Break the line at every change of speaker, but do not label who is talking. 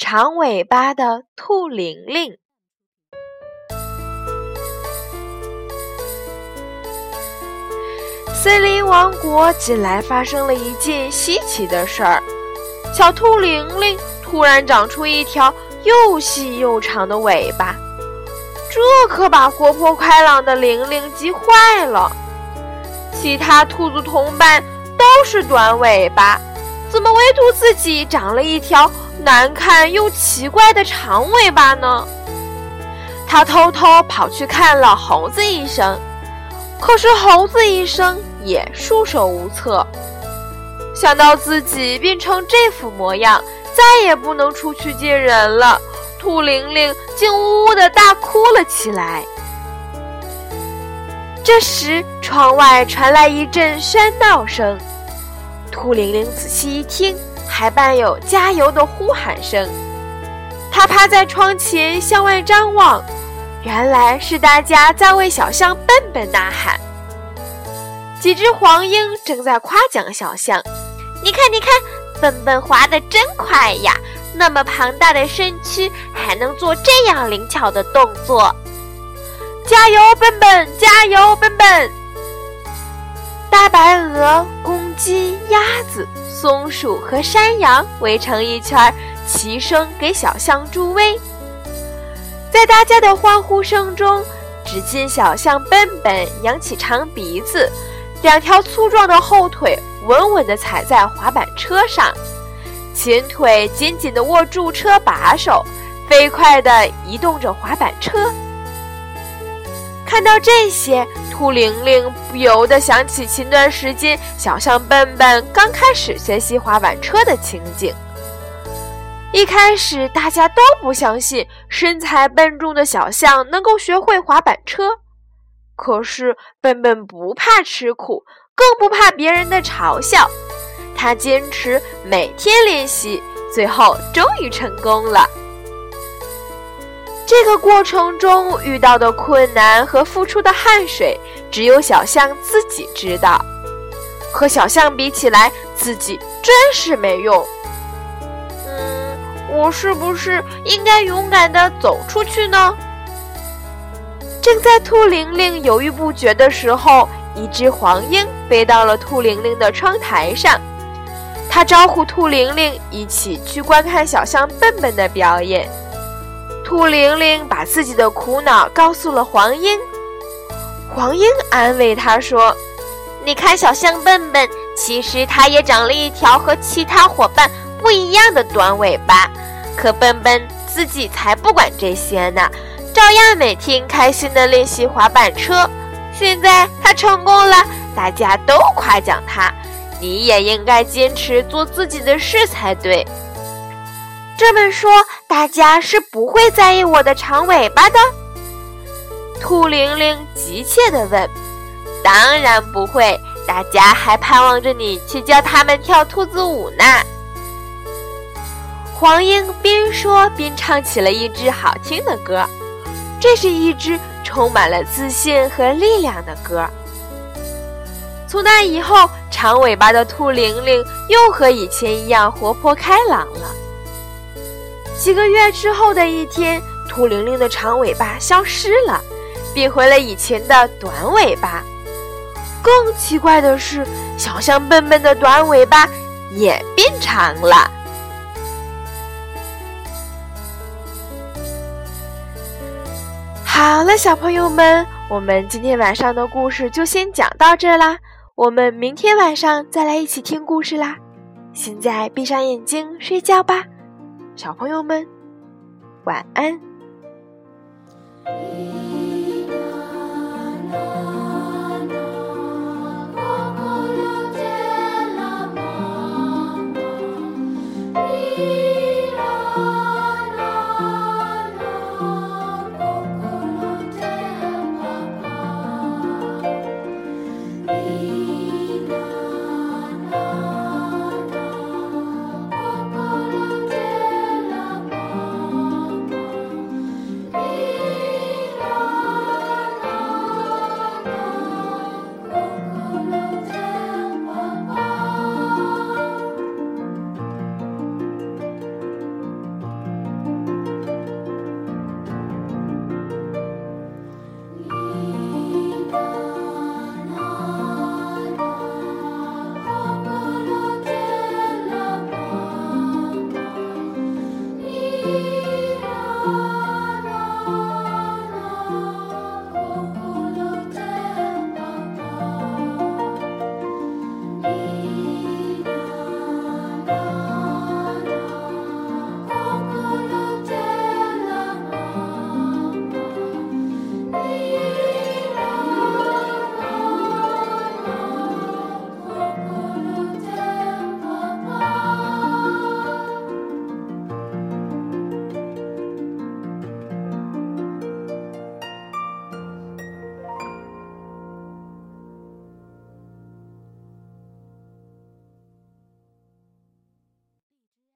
长尾巴的兔玲玲》。森林王国近来发生了一件稀奇的事儿：小兔玲玲突然长出一条又细又长的尾巴，这可把活泼开朗的玲玲急坏了。其他兔子同伴都是短尾巴。怎么唯独自己长了一条难看又奇怪的长尾巴呢？他偷偷跑去看了猴子医生，可是猴子医生也束手无策。想到自己变成这副模样，再也不能出去见人了，兔玲玲竟呜呜的大哭了起来。这时，窗外传来一阵喧闹声。兔玲玲仔细一听，还伴有加油的呼喊声。她趴在窗前向外张望，原来是大家在为小象笨笨呐喊。几只黄莺正在夸奖小象：“你看，你看，笨笨滑得真快呀！那么庞大的身躯，还能做这样灵巧的动作。加油，笨笨！加油，笨笨！”大白鹅。公鸡、鸭子、松鼠和山羊围成一圈，齐声给小象助威。在大家的欢呼声中，只见小象笨笨扬起长鼻子，两条粗壮的后腿稳稳地踩在滑板车上，前腿紧紧地握住车把手，飞快地移动着滑板车。看到这些。兔玲玲不由得想起前段时间小象笨笨刚开始学习滑板车的情景。一开始大家都不相信身材笨重的小象能够学会滑板车，可是笨笨不怕吃苦，更不怕别人的嘲笑，他坚持每天练习，最后终于成功了。这个过程中遇到的困难和付出的汗水，只有小象自己知道。和小象比起来，自己真是没用。嗯，我是不是应该勇敢地走出去呢？正在兔玲玲犹豫不决的时候，一只黄莺飞到了兔玲玲的窗台上，它招呼兔玲玲一起去观看小象笨笨的表演。兔玲玲把自己的苦恼告诉了黄莺，黄莺安慰她说：“你看，小象笨笨，其实它也长了一条和其他伙伴不一样的短尾巴，可笨笨自己才不管这些呢，照样每天开心的练习滑板车。现在它成功了，大家都夸奖它，你也应该坚持做自己的事才对。”这么说，大家是不会在意我的长尾巴的。兔玲玲急切地问：“当然不会，大家还盼望着你去教他们跳兔子舞呢。”黄莺边说边唱起了一支好听的歌，这是一支充满了自信和力量的歌。从那以后，长尾巴的兔玲玲又和以前一样活泼开朗了。几个月之后的一天，兔玲玲的长尾巴消失了，变回了以前的短尾巴。更奇怪的是，小象笨笨的短尾巴也变长了。好了，小朋友们，我们今天晚上的故事就先讲到这啦。我们明天晚上再来一起听故事啦。现在闭上眼睛睡觉吧。小朋友们，晚安。